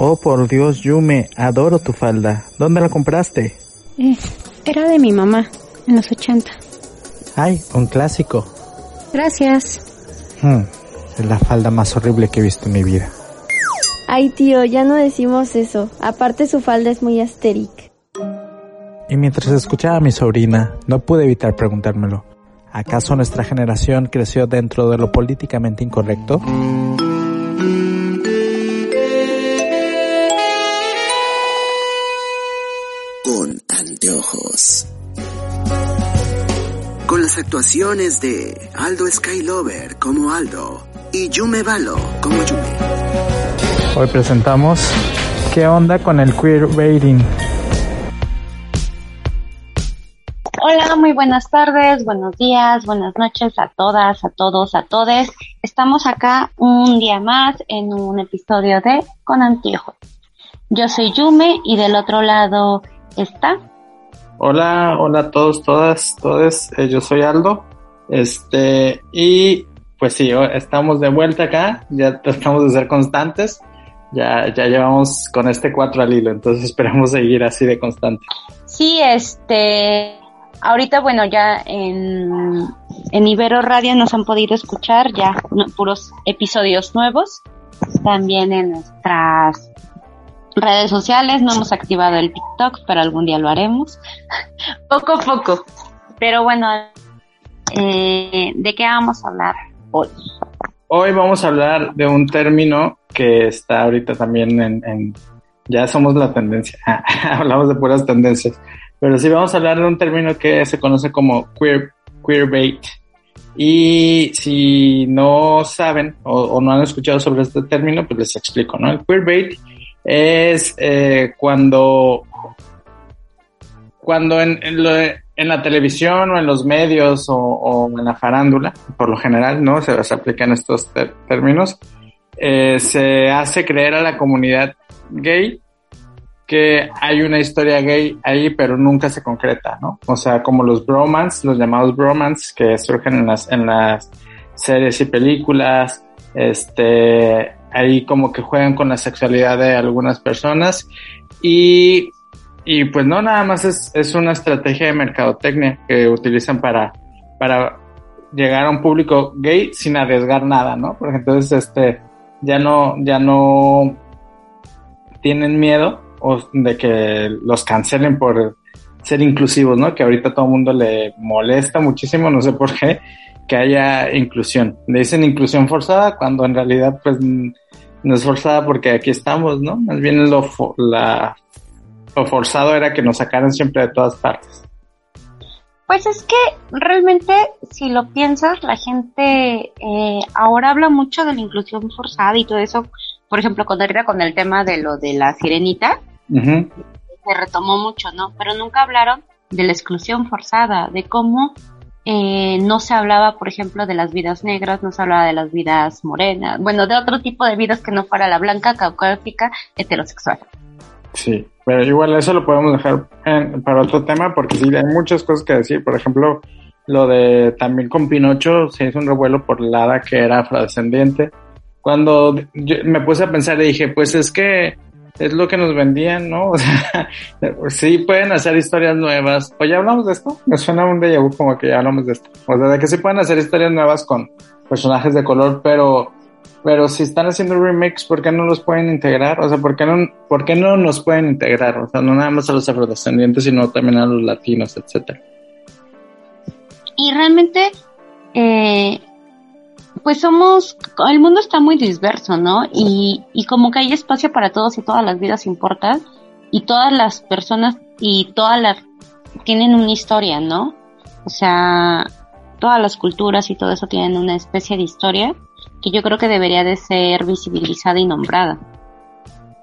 Oh, por Dios, Yume, adoro tu falda. ¿Dónde la compraste? Eh, era de mi mamá, en los 80. Ay, un clásico. Gracias. Hmm, es la falda más horrible que he visto en mi vida. Ay, tío, ya no decimos eso. Aparte su falda es muy asteric. Y mientras escuchaba a mi sobrina, no pude evitar preguntármelo. ¿Acaso nuestra generación creció dentro de lo políticamente incorrecto? Con anteojos. Con las actuaciones de Aldo Skylover como Aldo y Yume Balo como Yume. Hoy presentamos ¿Qué onda con el queerbaiting? Hola, muy buenas tardes, buenos días, buenas noches a todas, a todos, a todes. Estamos acá un día más en un episodio de Con Anteojos. Yo soy Yume y del otro lado está. Hola, hola a todos, todas, todes. Eh, yo soy Aldo. Este, y pues sí, estamos de vuelta acá. Ya tratamos de ser constantes. Ya, ya llevamos con este cuatro al hilo, entonces esperamos seguir así de constante. Sí, este, ahorita bueno, ya en, en Ibero Radio nos han podido escuchar ya puros episodios nuevos. También en nuestras redes sociales no hemos activado el TikTok, pero algún día lo haremos. poco a poco. Pero bueno, eh, ¿de qué vamos a hablar hoy? Hoy vamos a hablar de un término que está ahorita también en, en- ya somos la tendencia, hablamos de puras tendencias, pero sí vamos a hablar de un término que se conoce como queer, queerbait. Y si no saben o, no han escuchado sobre este término, pues les explico, ¿no? El queerbait es eh, cuando cuando en, en, lo en la televisión o en los medios o, en la farándula, por lo general, ¿no? Se, se aplican estos términos, eh, se hace creer a la comunidad gay que hay una historia gay ahí, pero nunca se concreta, ¿no? O sea, como los bromance, los llamados bromance que surgen en las, en las series y películas, este, ahí como que juegan con la sexualidad de algunas personas y y pues no, nada más es, es una estrategia de mercadotecnia que utilizan para, para llegar a un público gay sin arriesgar nada, ¿no? Porque entonces este ya no, ya no tienen miedo o de que los cancelen por ser inclusivos, ¿no? Que ahorita todo el mundo le molesta muchísimo, no sé por qué, que haya inclusión. Le dicen inclusión forzada cuando en realidad pues no es forzada porque aquí estamos, ¿no? Más bien lo, la lo forzado era que nos sacaran siempre de todas partes. Pues es que realmente, si lo piensas, la gente eh, ahora habla mucho de la inclusión forzada y todo eso. Por ejemplo, cuando era con el tema de lo de la sirenita, Se retomó mucho, ¿no? Pero nunca hablaron de la exclusión forzada, de cómo eh, no se hablaba, por ejemplo, de las vidas negras, no se hablaba de las vidas morenas, bueno, de otro tipo de vidas que no fuera la blanca, caucásica, heterosexual. Sí, pero igual eso lo podemos dejar en- para otro tema porque sí, hay muchas cosas que decir. Por ejemplo, lo de también con Pinocho se hizo un revuelo por Lara que era afrodescendiente. Cuando yo me puse a pensar y dije, pues es que es lo que nos vendían, ¿no? O sea, sí pueden hacer historias nuevas. ¿O ya hablamos de esto? Me suena un déjà vu como que ya hablamos de esto. O sea, de que sí pueden hacer historias nuevas con personajes de color, pero pero si están haciendo remakes, ¿por qué no los pueden integrar? O sea, ¿por qué no, por qué no nos pueden integrar? O sea, no nada más a los afrodescendientes, sino también a los latinos, etcétera. Y realmente, eh, pues somos, el mundo está muy disperso, ¿no? Y, y como que hay espacio para todos y todas las vidas importan y todas las personas y todas las tienen una historia, ¿no? O sea, todas las culturas y todo eso tienen una especie de historia que yo creo que debería de ser visibilizada y nombrada.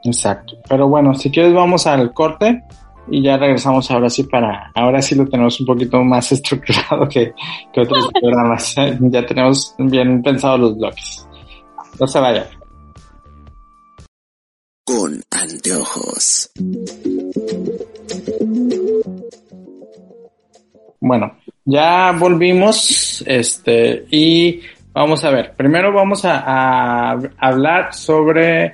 Exacto. Pero bueno, si quieres vamos al corte y ya regresamos ahora sí para, ahora sí lo tenemos un poquito más estructurado que, que otros programas. ya tenemos bien pensados los bloques. No se vayan. Con anteojos. Bueno, ya volvimos, este, y vamos a ver. Primero vamos a, a hablar sobre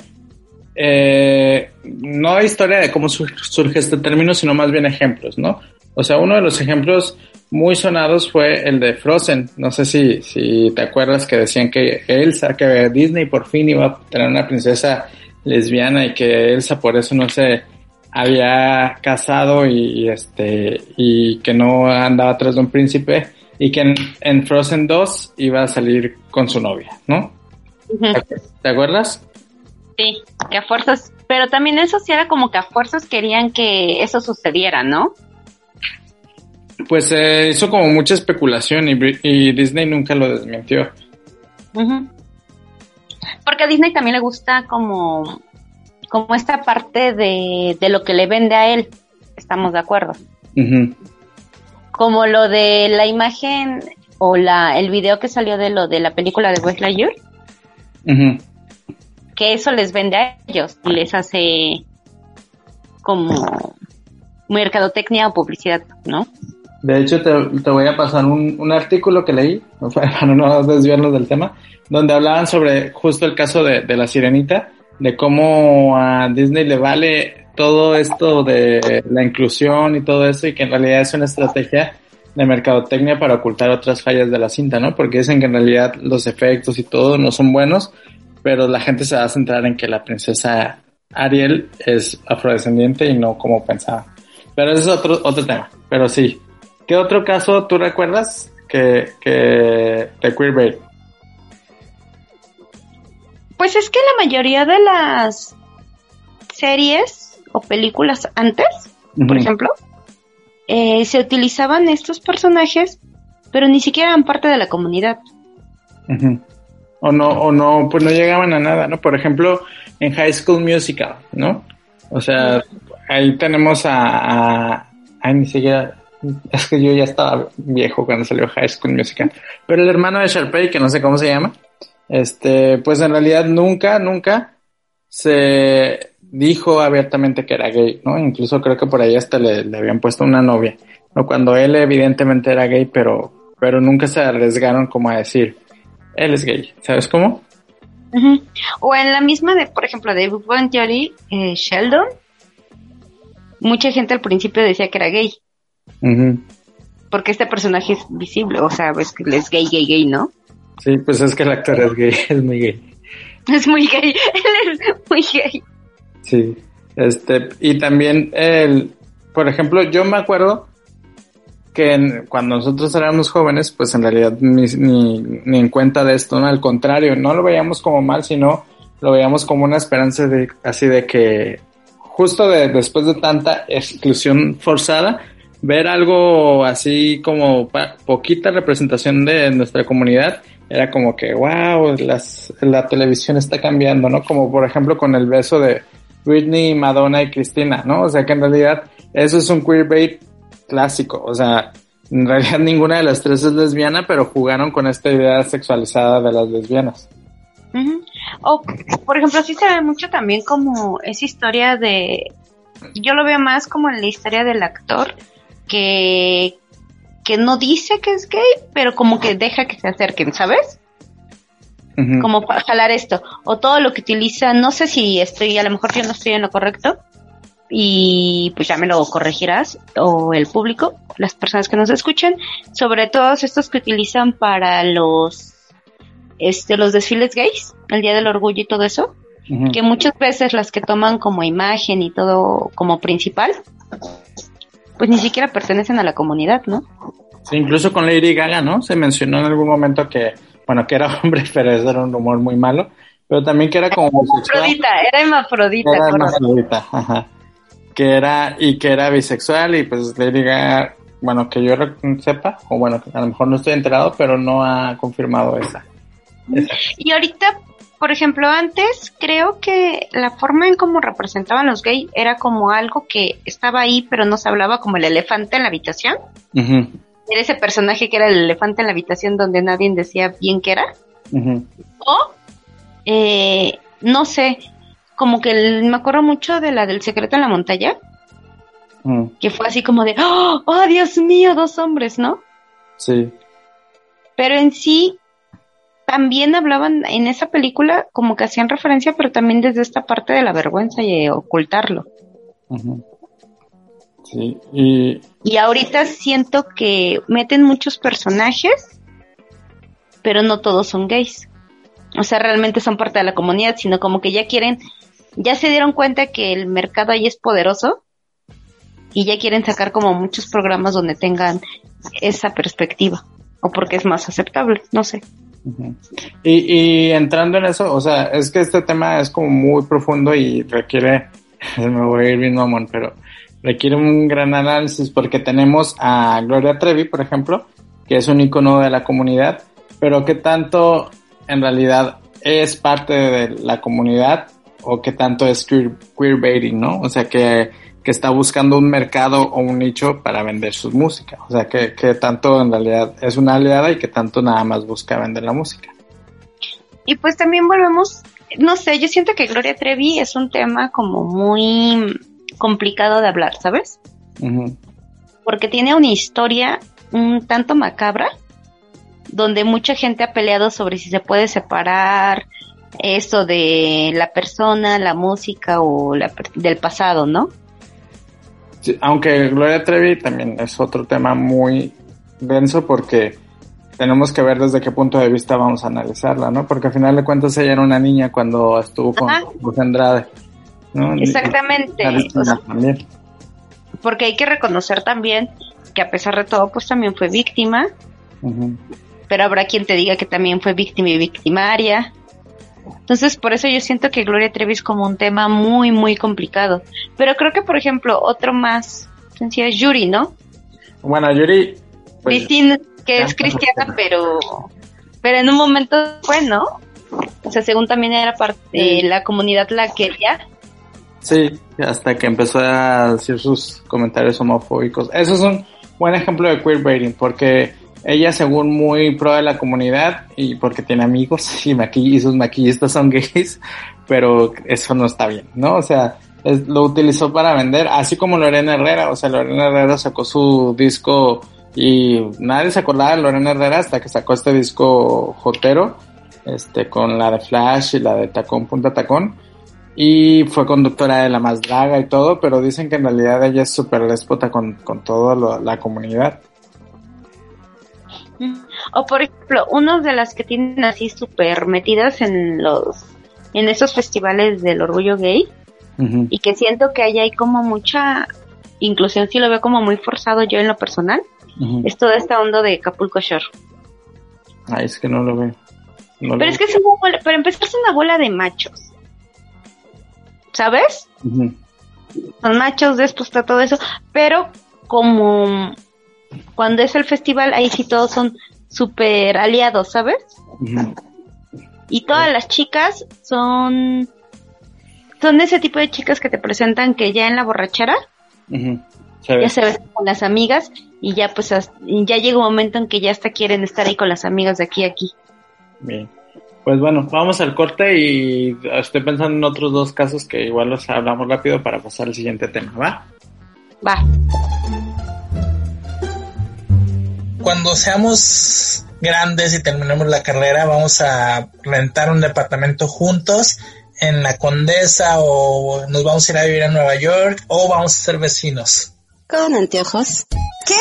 eh, no historia de cómo surge este término, sino más bien ejemplos, ¿no? O sea, uno de los ejemplos muy sonados fue el de Frozen. No sé si, si te acuerdas que decían que Elsa, que Disney por fin iba a tener una princesa lesbiana y que Elsa por eso no se había casado y, este y que no andaba tras de un príncipe y que en, Frozen 2 iba a salir con su novia, ¿no? ¿Te acuerdas? Sí, que a fuerzas, pero también eso sí era como que a fuerzas querían que eso sucediera, ¿no? Pues se hizo como mucha especulación y, Disney nunca lo desmintió. Porque a Disney también le gusta como, como esta parte de, de lo que le vende a él. Estamos de acuerdo. Como lo de la imagen o la, el video que salió de lo de la película de West Lightyear. Que eso les vende a ellos y les hace como mercadotecnia o publicidad, ¿no? De hecho, te, te voy a pasar un, un, artículo que leí, para no desviarnos del tema, donde hablaban sobre justo el caso de, de la sirenita, de cómo a Disney le vale todo esto de la inclusión y todo eso, y que en realidad es una estrategia de mercadotecnia para ocultar otras fallas de la cinta, ¿no? Porque dicen que en realidad los efectos y todo no son buenos, pero la gente se va a centrar en que la princesa Ariel es afrodescendiente y no como pensaba. Pero ese es otro, otro tema. Pero sí, ¿Qué otro caso tú recuerdas que, que de queerbait? Pues es que la mayoría de las series o películas antes, por ejemplo, eh, se utilizaban estos personajes, pero ni siquiera eran parte de la comunidad. O no, o no, pues no llegaban a nada, ¿no? Por ejemplo, en High School Musical, ¿no? O sea, ahí tenemos a, a, a ni siquiera es que yo ya estaba viejo cuando salió High School Musical. Pero el hermano de Sharpay, que no sé cómo se llama, este, pues en realidad nunca, nunca se dijo abiertamente que era gay, ¿no? Incluso creo que por ahí hasta le, habían puesto una novia, ¿no? Cuando él evidentemente era gay, pero, pero nunca se arriesgaron como a decir, él es gay, ¿sabes cómo? O en la misma de, por ejemplo, de Big eh, Sheldon, mucha gente al principio decía que era gay. Porque este personaje es visible, o sea, es que es gay, gay, gay, ¿no? Sí, pues es que el actor es gay, es muy gay. Es muy gay, él es muy gay. Sí, este, y también el, por ejemplo, yo me acuerdo que cuando nosotros éramos jóvenes, pues en realidad ni, ni, en cuenta de esto, ¿no? Al contrario, no lo veíamos como mal, sino lo veíamos como una esperanza de, así de que justo de, después de tanta exclusión forzada, ver algo así como poquita representación de nuestra comunidad era como que, wow, las, la televisión está cambiando, ¿no? Como por ejemplo con el beso de Britney, Madonna y Cristina, ¿no? O sea que en realidad eso es un queerbait clásico, o sea, en realidad ninguna de las tres es lesbiana, pero jugaron con esta idea sexualizada de las lesbianas. O, por ejemplo, sí se ve mucho también como esa historia de, yo lo veo más como en la historia del actor, que, que no dice que es gay, pero como que deja que se acerquen, ¿sabes? Como para jalar esto. O todo lo que utiliza, no sé si estoy, a lo mejor yo no estoy en lo correcto, y pues ya me lo corregirás, o el público, las personas que nos escuchan, sobre todos estos que utilizan para los, este, los desfiles gays, el Día del Orgullo y todo eso, que muchas veces las que toman como imagen y todo como principal, pues ni siquiera pertenecen a la comunidad, ¿no? Sí, incluso con Lady Gaga, ¿no? Se mencionó en algún momento que, bueno, que era hombre, pero eso era un rumor muy malo, pero también que era como Hermafrodita, era hermafrodita. Era hermafrodita, ajá. Que era, y que era bisexual, y pues Lady Gaga bueno, que yo sepa, o bueno, a lo mejor no estoy enterado, pero no ha confirmado esa. Y ahorita, por ejemplo, antes creo que la forma en cómo representaban los gays era como algo que estaba ahí, pero no se hablaba como el elefante en la habitación. Era ese personaje que era el elefante en la habitación donde nadie decía bien qué era. O, eh, no sé, como que me acuerdo mucho de la del secreto en la montaña. Que fue así como de, ¡Oh, ¡oh, Dios mío, dos hombres, ¿no? Sí. Pero en sí, también hablaban en esa película como que hacían referencia, pero también desde esta parte de la vergüenza y ocultarlo. Sí, y... y ahorita siento que meten muchos personajes, pero no todos son gays. O sea, realmente son parte de la comunidad, sino como que ya quieren, ya se dieron cuenta que el mercado ahí es poderoso y ya quieren sacar como muchos programas donde tengan esa perspectiva o porque es más aceptable, no sé. Y, entrando en eso, o sea, es que este tema es como muy profundo y requiere, me voy a ir bien mamón, pero requiere un gran análisis porque tenemos a Gloria Trevi, por ejemplo, que es un icono de la comunidad, pero que tanto en realidad es parte de la comunidad o que tanto es queer, queerbaiting, ¿no? O sea, que que está buscando un mercado o un nicho para vender su música. O sea, que, que tanto en realidad es una aliada y que tanto nada más busca vender la música. Y pues también volvemos, no sé, yo siento que Gloria Trevi es un tema como muy complicado de hablar, ¿sabes? Porque tiene una historia un tanto macabra, donde mucha gente ha peleado sobre si se puede separar eso de la persona, la música o la, del pasado, ¿no? aunque Gloria Trevi también es otro tema muy denso porque tenemos que ver desde qué punto de vista vamos a analizarla, ¿no? Porque al final de cuentas ella era una niña cuando estuvo con Luis Andrade, ¿no? Exactamente. porque hay que reconocer también que a pesar de todo, pues también fue víctima. Pero habrá quien te diga que también fue víctima y victimaria. Entonces, por eso yo siento que Gloria Trevi es como un tema muy, muy complicado. Pero creo que, por ejemplo, otro más sencillo es Yuri, ¿no? Bueno, Yuri. Pues, que es cristiana, pero, pero en un momento fue, ¿no? O sea, según también era parte de la comunidad la quería. Sí, hasta que empezó a decir sus comentarios homofóbicos. Eso es un buen ejemplo de queerbaiting, porque ella, según muy pro de la comunidad y porque tiene amigos y, y sus maquillistas son gays, pero eso no está bien, ¿no? O sea, lo utilizó para vender, así como Lorena Herrera, o sea, Lorena Herrera sacó su disco y nadie se acordaba de Lorena Herrera hasta que sacó este disco Jotero, este, con la de Flash y la de Tacón Punta Tacón, y fue conductora de La Más Draga y todo, pero dicen que en realidad ella es súper déspota con, con toda la comunidad. O por ejemplo, uno de las que tienen así súper metidas en los, en esos festivales del orgullo gay, y que siento que ahí hay como mucha inclusión, si lo veo como muy forzado yo en lo personal, es toda esta onda de Capulco Shore. Ay, es que no lo veo. pero es que es una bola, pero empezar es una bola de machos. ¿Sabes? Son machos, después está todo eso, pero como cuando es el festival, ahí sí todos son súper aliados, ¿sabes? Y todas las chicas son son ese tipo de chicas que te presentan que ya en la borrachera ya se ven con las amigas y ya pues ya llega un momento en que ya hasta quieren estar ahí con las amigas de aquí a aquí. Bien. Pues bueno, vamos al corte y estoy pensando en otros dos casos que igual los hablamos rápido para pasar al siguiente tema, ¿va? Va cuando seamos grandes y terminemos la carrera, vamos a rentar un departamento juntos en la Condesa o nos vamos a ir a vivir a Nueva York o vamos a ser vecinos. ¿Con anteojos? ¿Qué?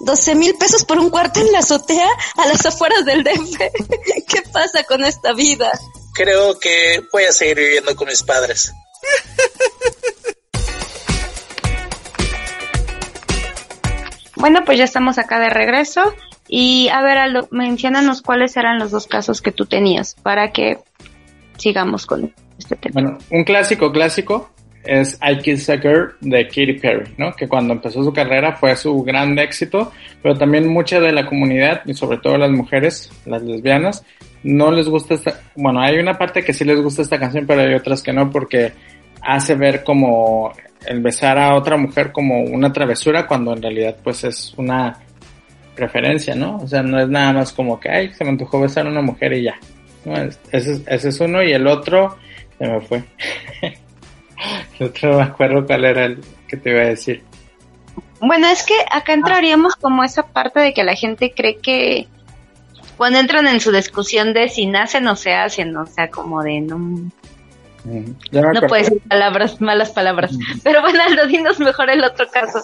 ¿12 mil pesos por un cuarto en la azotea a las afueras del DF? ¿Qué pasa con esta vida? Creo que voy a seguir viviendo con mis padres. Bueno, pues ya estamos acá de regreso. Y a ver, Aldo, mencionanos cuáles eran los dos casos que tú tenías para que sigamos con este tema. Bueno, un clásico, clásico es I Kiss a Girl de Katy Perry, ¿no? Que cuando empezó su carrera fue su gran éxito, pero también mucha de la comunidad, y sobre todo las mujeres, las lesbianas, no les gusta esta, bueno, hay una parte que sí les gusta esta canción, pero hay otras que no, porque hace ver como el besar a otra mujer como una travesura, cuando en realidad pues es una preferencia, ¿no? O sea, no es nada más como que, ay, se me antojó besar a una mujer y ya. No, ese, ese es uno y el otro se me fue. el otro me acuerdo cuál era el que te iba a decir. Bueno, es que acá entraríamos como esa parte de que la gente cree que cuando entran en su discusión de si nacen o se hacen, o sea, como de no... No puede ser palabras, malas palabras. Pero bueno, Aldo, dinos mejor el otro caso.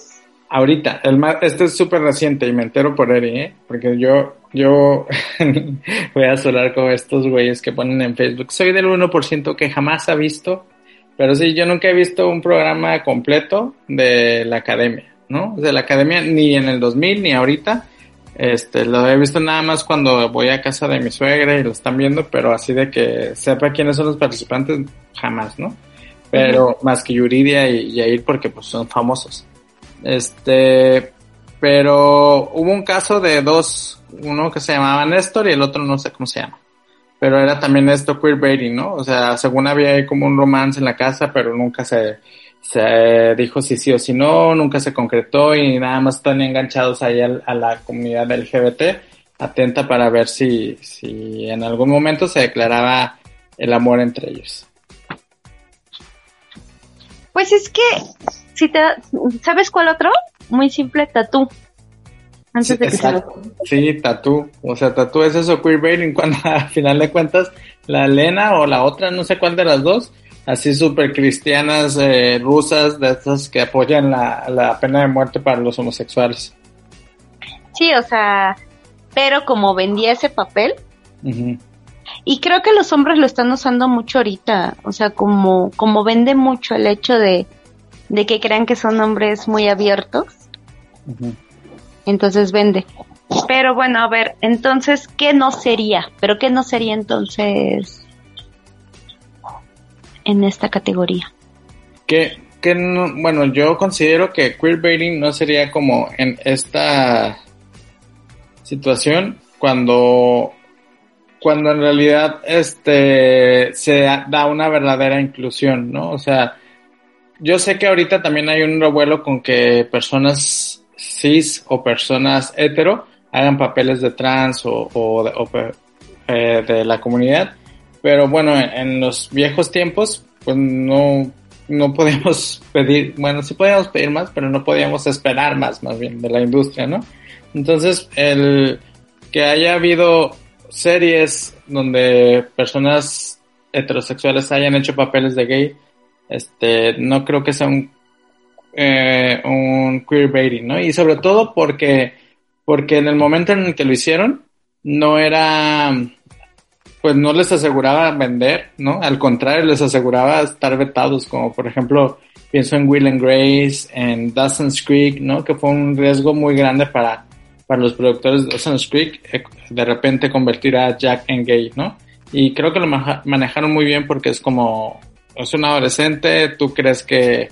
Ahorita, el este es súper reciente y me entero por Eri, ¿eh? Porque yo, yo voy a sonar con estos güeyes que ponen en Facebook. Soy del 1% que jamás ha visto, pero sí, yo nunca he visto un programa completo de la academia, ¿no? De la academia ni en el 2000 ni ahorita. Este, lo he visto nada más cuando voy a casa de mi suegra y lo están viendo, pero así de que sepa quiénes son los participantes, jamás, ¿no? Pero más que Yuridia y Yair porque pues son famosos. Este, pero hubo un caso de dos, uno que se llamaba Néstor y el otro no sé cómo se llama. Pero era también esto queerbaiting, ¿no? O sea, según había como un romance en la casa, pero nunca se, se dijo si sí o si no, nunca se concretó y nada más están enganchados ahí a, la comunidad LGBT, atenta para ver si, si en algún momento se declaraba el amor entre ellos. Pues es que si te, ¿sabes cuál otro? Muy simple, tatú. Antes de que se Sí, tatú. O sea, tatú es eso queerbaiting cuando al final de cuentas la Elena o la otra, no sé cuál de las dos, así súper cristianas eh, rusas, de estas que apoyan la, la pena de muerte para los homosexuales. Sí, o sea, pero como vendía ese papel, y creo que los hombres lo están usando mucho ahorita, o sea, como, como vende mucho el hecho de de que crean que son hombres muy abiertos. Entonces vende. Pero bueno, a ver, entonces, ¿qué no sería? ¿Pero qué no sería entonces en esta categoría? Que, no, bueno, yo considero que queerbaiting no sería como en esta situación cuando cuando en realidad este se da una verdadera inclusión, ¿no? O sea, yo sé que ahorita también hay un revuelo con que personas cis o personas hetero hagan papeles de trans o, eh, de, la comunidad, pero bueno, en, los viejos tiempos, pues no, no podíamos pedir, bueno, sí podíamos pedir más, pero no podíamos esperar más, más bien, de la industria, ¿no? Entonces, el que haya habido series donde personas heterosexuales hayan hecho papeles de gay, este, no creo que sea un, eh, un queerbaiting, ¿no? Y sobre todo porque, porque en el momento en que lo hicieron, no era, pues no les aseguraba vender, ¿no? Al contrario, les aseguraba estar vetados, como por ejemplo, pienso en Will and Grace, en Dawson's Creek, ¿no? Que fue un riesgo muy grande para, para los productores de Dawson's Creek, eh, de repente convertir a Jack en gay, ¿no? Y creo que lo manejaron muy bien porque es como es un adolescente, tú crees que,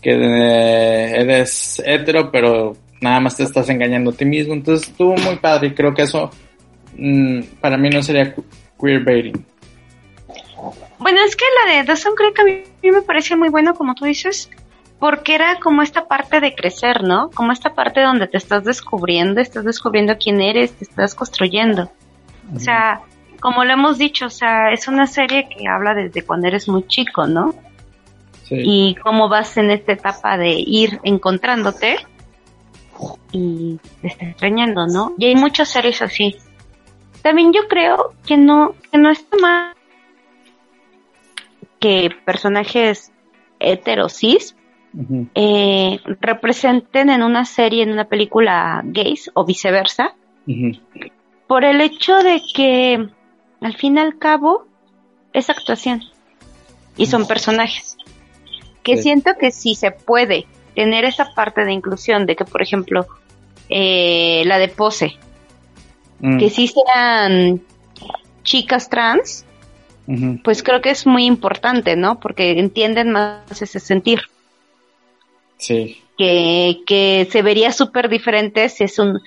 que eh, eres hetero, pero nada más te estás engañando a ti mismo. Entonces estuvo muy padre y creo que eso mm, para mí no sería queerbaiting. Bueno, es que la de Dawson Creek a mí me parece muy bueno, como tú dices, porque era como esta parte de crecer, ¿no? Como esta parte donde te estás descubriendo, estás descubriendo quién eres, te estás construyendo. O sea, como lo hemos dicho, o sea, es una serie que habla desde cuando eres muy chico, ¿no? Sí. Y cómo vas en esta etapa de ir encontrándote y te estás extrañando, ¿no? Y hay muchas series así. También yo creo que no, que no está mal que personajes heterosis eh, representen en una serie, en una película gays o viceversa, por el hecho de que al fin y al cabo es actuación y son personajes. Que siento que si se puede tener esa parte de inclusión de que, por ejemplo, eh, la de pose, mm. que sí sean chicas trans, pues creo que es muy importante, ¿no? Porque entienden más ese sentir. Sí, Que, que se vería súper diferente si es un,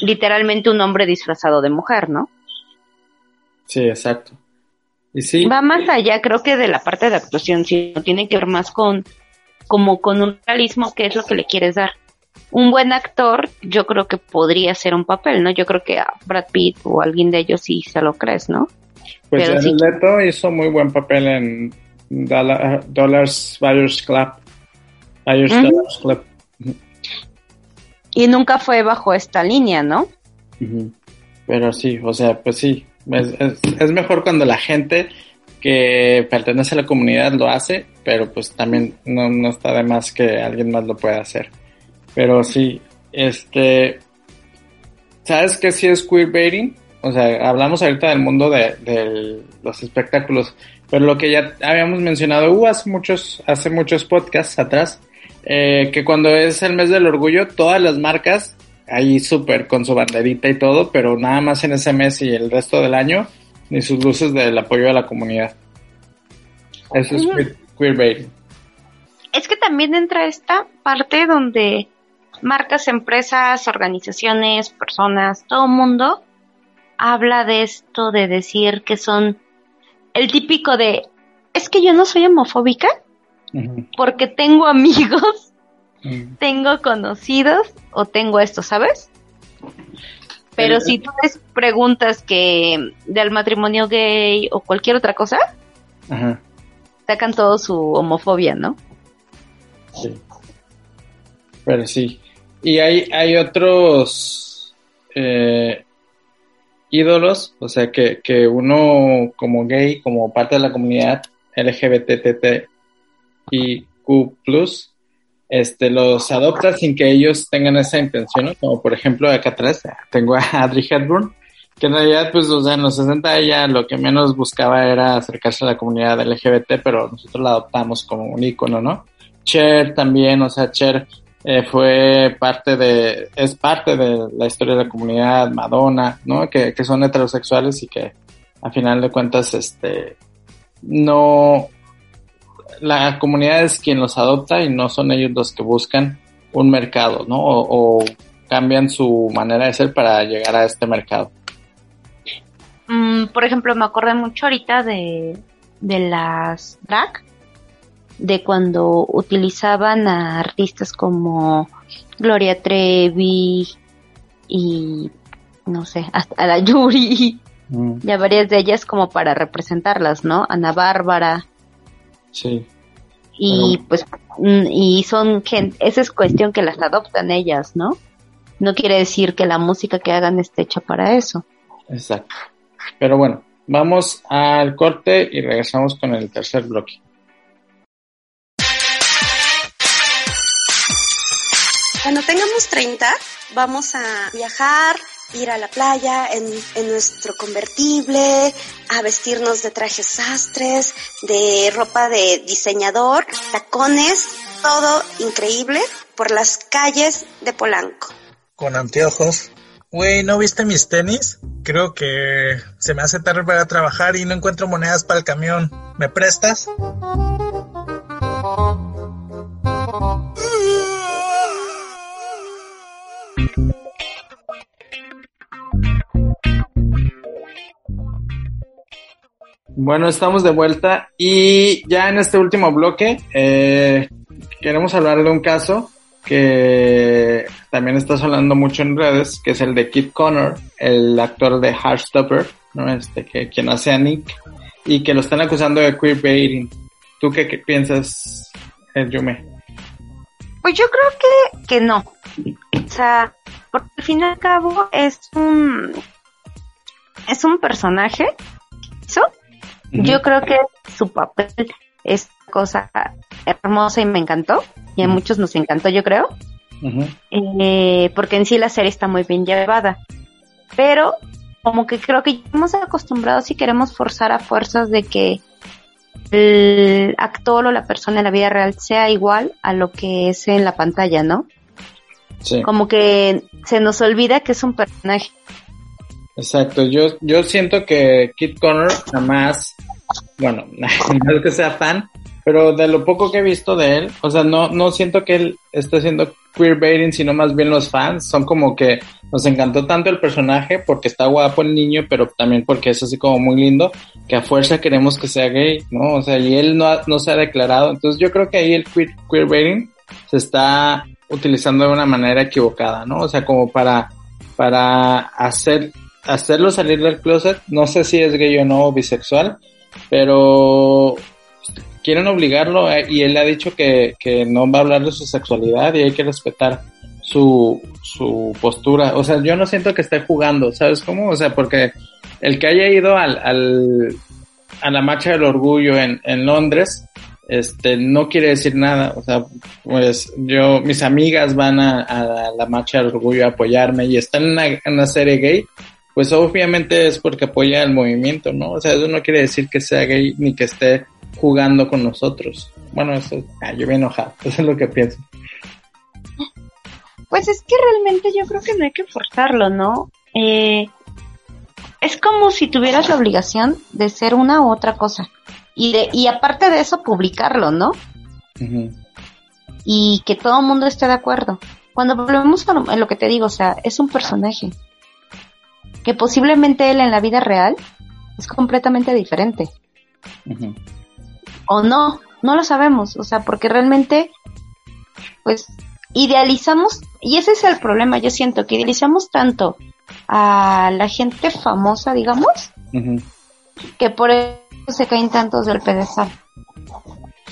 literalmente un hombre disfrazado de mujer, ¿no? sí, exacto. Y sí, Va más allá, creo que de la parte de actuación, sino tiene que ver más con, como con un realismo, que es lo que le quieres dar. Un buen actor, yo creo que podría ser un papel, ¿no? Yo creo que a Brad Pitt o alguien de ellos sí se lo crees, ¿no? pues pero sí. Leto hizo muy buen papel en Dollar- Dollars Buyers Club. Buyers. Dollars Club. Y nunca fue bajo esta línea, ¿no? Pero sí, o sea, pues sí, es, es, es mejor cuando la gente que pertenece a la comunidad lo hace, pero pues también no, no está de más que alguien más lo pueda hacer. Pero sí, este, ¿sabes qué sí es queerbaiting? O sea, hablamos ahorita del mundo de, de los espectáculos, pero lo que ya habíamos mencionado uh, hace muchos, hace muchos podcasts atrás, eh, que cuando es el mes del orgullo, todas las marcas ahí súper con su banderita y todo, pero nada más en ese mes y el resto del año, ni sus luces del apoyo a la comunidad. Eso es queerbaiting. Es que también entra esta parte donde marcas, empresas, organizaciones, personas, todo mundo habla de esto de decir que son el típico de es que yo no soy homofóbica porque tengo amigos, Mm. tengo conocidos o tengo esto, ¿sabes? Pero El- si tú les preguntas que del matrimonio gay o cualquier otra cosa, sacan todo su homofobia, ¿no? sí. Pero sí. Y hay, hay otros eh, ídolos, o sea, que, que uno como gay, como parte de la comunidad LGBTT y Q+, este, los adopta sin que ellos tengan esa intención, ¿no? Como por ejemplo acá atrás tengo a Audrey Hepburn, que en realidad, pues, o sea, en los 60 ella lo que menos buscaba era acercarse a la comunidad LGBT, pero nosotros la adoptamos como un ícono, ¿no? Cher también, o sea, Cher eh, fue parte de, es parte de la historia de la comunidad, Madonna, ¿no? Que, que son heterosexuales y que a final de cuentas, este, no, la comunidad es quien los adopta y no son ellos los que buscan un mercado, ¿no? O, cambian su manera de ser para llegar a este mercado. Mm, por ejemplo, me acordé mucho ahorita de, de las drag, de cuando utilizaban a artistas como Gloria Trevi y no sé, hasta a la Yuri Mm, y a varias de ellas como para representarlas, ¿no? Ana Bárbara sí. y Pero- pues mm, y son gente, esa es cuestión que las adoptan ellas, ¿no? No quiere decir que la música que hagan esté hecha para eso. Exacto. Pero bueno, vamos al corte y regresamos con el tercer bloque. Cuando tengamos 30, vamos a viajar, ir a la playa en, en nuestro convertible, a vestirnos de trajes sastres, de ropa de diseñador, tacones, todo increíble por las calles de Polanco. Con anteojos. Güey, ¿no viste mis tenis? Creo que se me hace tarde para trabajar y no encuentro monedas para el camión. ¿Me prestas? Bueno, estamos de vuelta y ya en este último bloque eh, queremos hablar de un caso que también está sonando mucho en redes, que es el de Kit Connor, el actor de Heartstopper, ¿no? Este, que quien hace a Nick y que lo están acusando de queerbaiting. ¿Tú qué, qué piensas, Yume? Pues yo creo que, que no. O sea, porque al fin y al cabo es un es un personaje. ¿Eso? Yo creo que su papel es cosa hermosa y me encantó. Y a muchos nos encantó, yo creo. Eh, porque en sí la serie está muy bien llevada. Pero como que creo que ya hemos acostumbrado si queremos forzar a fuerzas de que el actor o la persona en la vida real sea igual a lo que es en la pantalla, ¿no? Sí. Como que se nos olvida que es un personaje. Exacto, yo, yo siento que Kit Connor jamás bueno, no es que sea fan, pero de lo poco que he visto de él, o sea, no, no siento que él esté haciendo queerbaiting, sino más bien los fans son como que nos encantó tanto el personaje porque está guapo el niño, pero también porque es así como muy lindo, que a fuerza queremos que sea gay, ¿no? O sea, y él no, no se ha declarado. Entonces yo creo que ahí el queer, queerbaiting se está utilizando de una manera equivocada, ¿no? O sea, como para, para hacer, hacerlo salir del closet, no sé si es gay o no o bisexual, pero quieren obligarlo eh, y él ha dicho que, que no va a hablar de su sexualidad y hay que respetar su, su postura. O sea, yo no siento que esté jugando, ¿sabes cómo? O sea, porque el que haya ido al, al, a la marcha del orgullo en, en Londres, este, no quiere decir nada. O sea, pues yo, mis amigas van a, la marcha del orgullo a apoyarme y están en una, serie gay, pues obviamente es porque apoya el movimiento, ¿no? O sea, eso no quiere decir que sea gay ni que esté jugando con nosotros. Bueno, eso, ah, yo me enojado, eso es lo que pienso. Pues es que realmente yo creo que no hay que forzarlo, ¿no? Eh, es como si tuvieras la obligación de ser una u otra cosa. Y, de, y aparte de eso, publicarlo, ¿no? Y que todo el mundo esté de acuerdo. Cuando volvemos a lo, lo que te digo, o sea, es un personaje. Que posiblemente él en la vida real es completamente diferente. O no, no lo sabemos. O sea, porque realmente, pues, idealizamos, y ese es el problema, yo siento que idealizamos tanto a la gente famosa, digamos, que por se caen tantos del pedestal.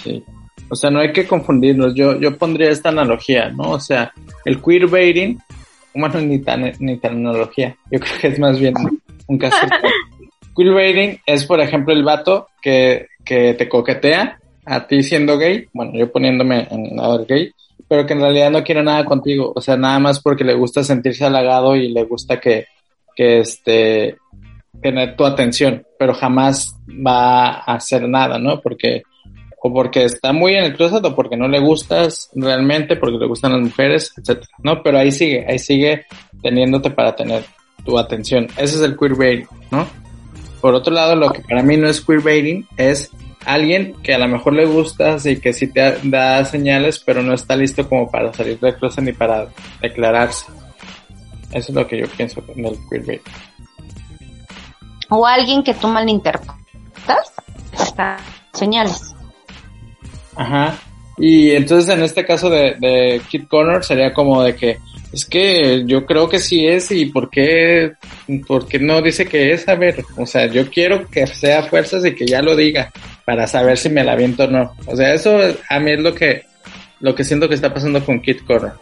Sí. O sea, no hay que confundirnos. Yo, yo pondría esta analogía, ¿no? O sea, el queerbaiting, bueno, ni tan, ni tan analogía. Yo creo que es más bien un caso. queerbaiting es, por ejemplo, el vato que, que te coquetea a ti siendo gay, bueno, yo poniéndome en lado gay, pero que en realidad no quiere nada contigo, o sea, nada más porque le gusta sentirse halagado y le gusta que, que este, tener tu atención, pero jamás va a hacer nada, ¿no? Porque, o porque está muy en el closet o porque no le gustas realmente, porque le gustan las mujeres, etcétera, ¿no? Pero ahí sigue, ahí sigue teniéndote para tener tu atención. Ese es el queerbaiting, ¿no? Por otro lado, lo que para mí no es queerbaiting es alguien que a lo mejor le gustas y que sí te da señales, pero no está listo como para salir del closet ni para declararse. Eso es lo que yo pienso en el queerbait. O alguien que tú malinterpretas hasta señales. Ajá. Y entonces en este caso de, de Kid Connor sería como de que es que yo creo que sí es y por qué, no dice que es, a ver, o sea, yo quiero que sea fuerzas y que ya lo diga para saber si me la aviento o no. O sea, eso a mí es lo que, lo que siento que está pasando con Kid Connor.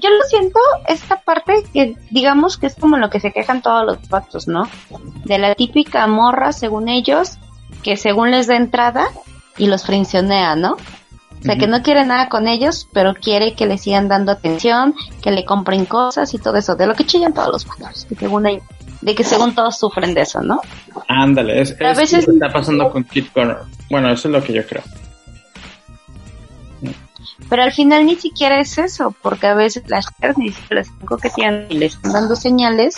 Yo lo siento, esta parte que digamos que es como lo que se quejan todos los pactos, ¿no? De la típica morra, según ellos, que según les da entrada y los frencionea, ¿no? O sea, que no quiere nada con ellos, pero quiere que le sigan dando atención, que le compren cosas y todo eso, de lo que chillan todos los patos, que según hay, de que según todos sufren de eso, ¿no? Ándale, es, A es veces- lo que está pasando con Kid Connor. Bueno, eso es lo que yo creo. Pero al final ni siquiera es eso, porque a veces las chicas ni siquiera les están coqueteando y les están dando señales,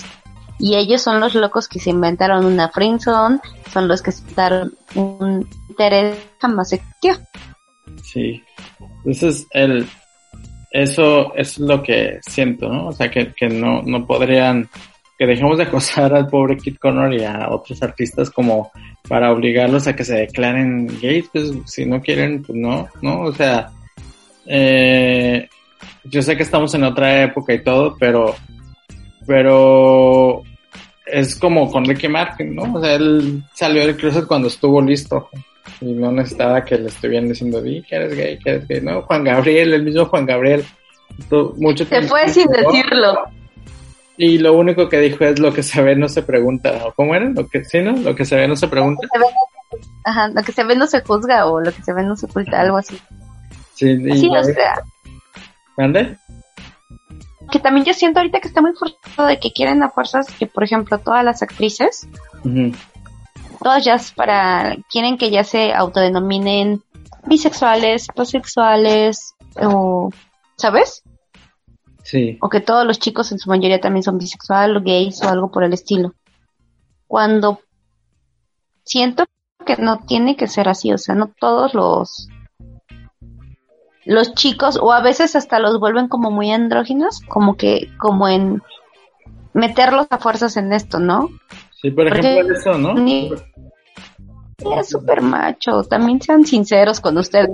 y ellos son los locos que se inventaron una friendzone, son los que se inventaron un interés jamás existió. Sí. Entonces, el, eso es lo que siento, ¿no? O sea, que, que no, no podrían, que dejemos de acosar al pobre Kid Connor y a otros artistas como para obligarlos a que se declaren gays, pues si no quieren, pues no, ¿no? O sea, eh, yo sé que estamos en otra época y todo, pero, pero es como con Ricky Martin, ¿no? O sea, él salió del closet cuando estuvo listo y no necesitaba que le estuvieran diciendo, di que eres gay, que eres gay. No, Juan Gabriel, el mismo Juan Gabriel. mucho Se fue sin decirlo. Y lo único que dijo es lo que se ve no se pregunta. ¿O ¿Cómo era? Lo que, sí, ¿no? Lo que se ve no se pregunta. Ajá, lo que se ve no se juzga o lo que se ve no se oculta, algo así. Sí, ya o sea, ¿Mande? que también yo siento ahorita que está muy forzado de que quieren a fuerzas que, por ejemplo, todas las actrices, todas ya para, quieren que ya se autodenominen bisexuales, pansexuales, o, ¿sabes? Sí. O que todos los chicos en su mayoría también son bisexual o gays o algo por el estilo. Cuando siento que no tiene que ser así, o sea, no todos los los chicos o a veces hasta los vuelven como muy andróginos, como que como en meterlos a fuerzas en esto, ¿no? Sí, por ejemplo, eso, ¿no? Ni- es súper macho, también sean sinceros con ustedes.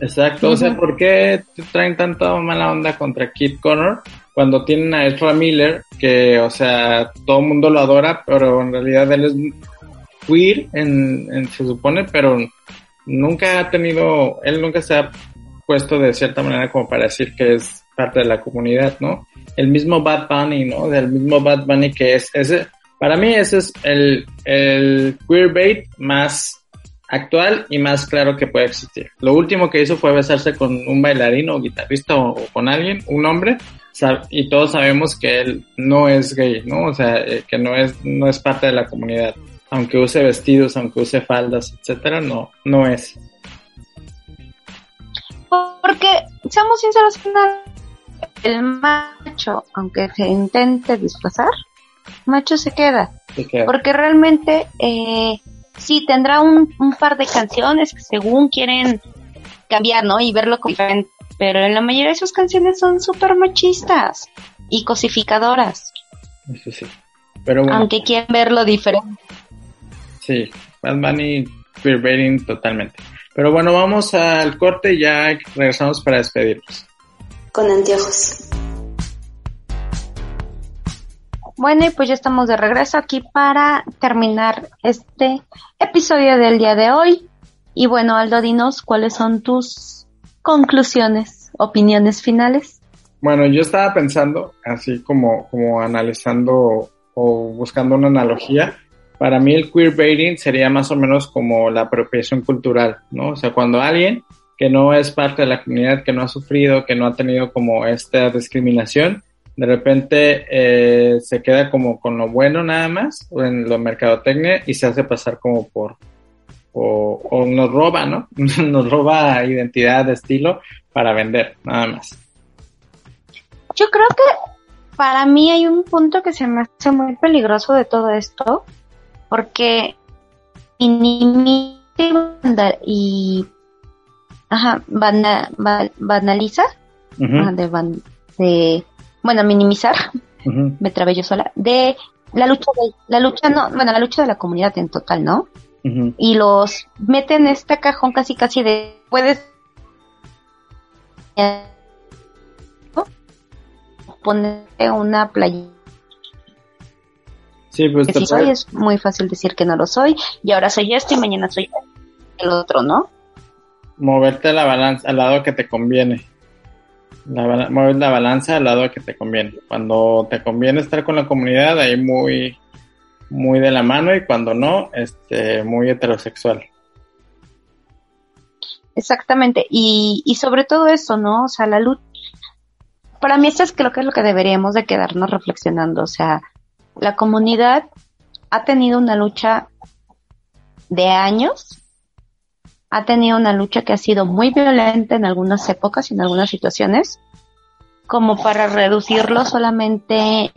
Exacto, o sea. ¿por qué traen tanta mala onda contra Kid Connor cuando tienen a Ezra Miller, que, o sea, todo el mundo lo adora, pero en realidad él es queer, en, en- se supone, pero nunca ha tenido, él nunca se ha puesto de cierta manera como para decir que es parte de la comunidad, ¿no? El mismo Bad Bunny, ¿no? Del mismo Bad Bunny que es ese, para mí ese es el, el queerbait más actual y más claro que puede existir. Lo último que hizo fue besarse con un bailarín o guitarrista o, o con alguien, un hombre, y todos sabemos que él no es gay, ¿no? O sea, eh, que no es, no es parte de la comunidad. Aunque use vestidos, aunque use faldas, etcétera, no, no es. Porque, seamos sinceros, el macho, aunque se intente disfrazar, macho se queda. Porque realmente, eh, sí, tendrá un, un par de canciones que según quieren cambiar, ¿no? Y verlo como diferente. Pero en la mayoría de sus canciones son súper machistas y cosificadoras. Eso sí. Pero bueno, Aunque quieren verlo diferente. sí, Bad Bunny totalmente. Pero bueno, vamos al corte y ya regresamos para despedirnos. Con anteojos. Bueno, y pues ya estamos de regreso aquí para terminar este episodio del día de hoy. Y bueno, Aldo, dinos cuáles son tus conclusiones, opiniones finales. Bueno, yo estaba pensando, así como, como analizando o buscando una analogía. Para mí el queerbaiting sería más o menos como la apropiación cultural, ¿no? O sea, cuando alguien que no es parte de la comunidad, que no ha sufrido, que no ha tenido como esta discriminación, de repente eh, se queda como con lo bueno nada más, o en lo mercadotecnia, y se hace pasar como por, o, o nos roba, ¿no? nos roba identidad, estilo para vender, nada más. Yo creo que para mí hay un punto que se me hace muy peligroso de todo esto, porque minimiza y ajá, bana- ba- banaliza, de, ban- de, bueno, minimizar, me trabé yo sola, de la lucha de, la lucha no, bueno, la lucha de la comunidad en total, ¿no? Y los mete en este cajón casi casi de, puedes ¿no? ponerte una playa Sí, pues que si soy es muy fácil decir que no lo soy y ahora soy esto y mañana soy el otro, ¿no? moverte la balanza al lado que te conviene. La, mover la balanza al lado que te conviene. Cuando te conviene estar con la comunidad, ahí muy, muy de la mano y cuando no, este, muy heterosexual. Exactamente, y, y sobre todo eso, ¿no? O sea, la lucha, para mí esto es creo que es lo que deberíamos de quedarnos reflexionando, o sea, la comunidad ha tenido una lucha de años, ha tenido una lucha que ha sido muy violenta en algunas épocas y en algunas situaciones, como para reducirlo solamente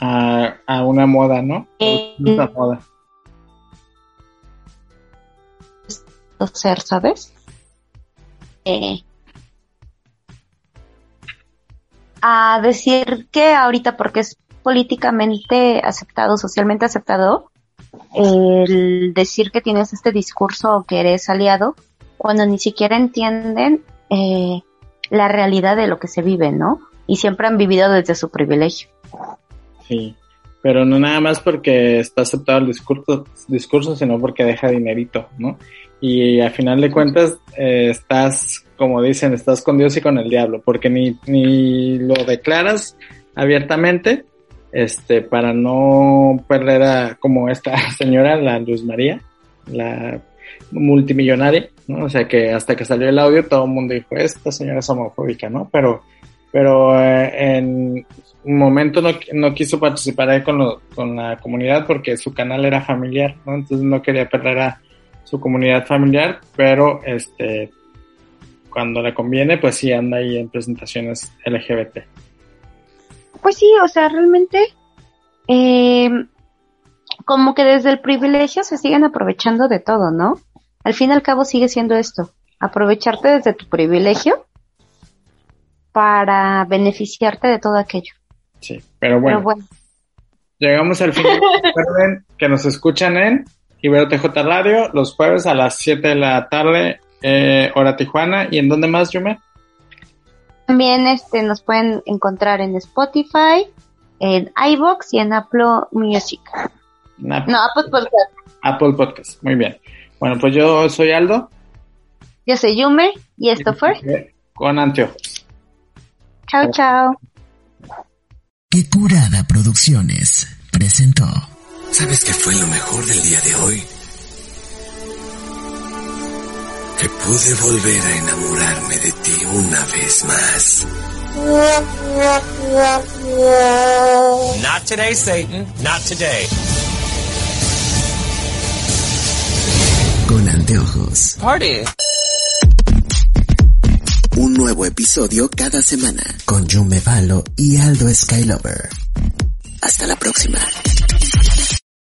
A, a una moda, ¿no? Eh, Una moda. ser, ¿sabes? Eh, a decir que ahorita porque es políticamente aceptado, socialmente aceptado, el decir que tienes este discurso o que eres aliado, cuando ni siquiera entienden eh, la realidad de lo que se vive, ¿no? Y siempre han vivido desde su privilegio. Sí. Pero no nada más porque está aceptado el discurso, discurso sino porque deja dinerito, ¿no? Y al final de cuentas, eh, estás, como dicen, estás con Dios y con el diablo, porque ni, ni lo declaras abiertamente, este, para no perder a, como esta señora, la Luz María, la multimillonaria, ¿no? O sea que hasta que salió el audio todo el mundo dijo, esta señora es homofóbica, ¿no? Pero, pero eh, en un momento no, no quiso participar ahí con, lo- con la comunidad porque su canal era familiar, ¿no? Entonces no quería perder a su comunidad familiar, pero este cuando le conviene, pues sí anda ahí en presentaciones LGBT. Pues sí, o sea, realmente eh, como que desde el privilegio se siguen aprovechando de todo, ¿no? Al fin y al cabo sigue siendo esto, aprovecharte desde tu privilegio para beneficiarte de todo aquello. Sí, pero bueno. Pero bueno, Llegamos al final. Recuerden que nos escuchan en Ibero TJ Radio los jueves a las 7 de la tarde, eh, hora Tijuana. ¿Y en dónde más, Yume? también este nos pueden encontrar en Spotify, en iBox y en Apple Music. En Apple, No, Apple Podcast. Apple Podcast. Muy bien. Bueno, pues yo soy Aldo. Yo soy Yume y esto fue. Con anteojos. Chao, chao. Que Curada Producciones presentó. ¿Sabes qué fue lo mejor del día de hoy? Que pude volver a enamorarme de ti una vez más. Not today, Satan. Not today. Con anteojos. Party. Un nuevo episodio cada semana con Yume Valo y Aldo Skylover. Hasta la próxima.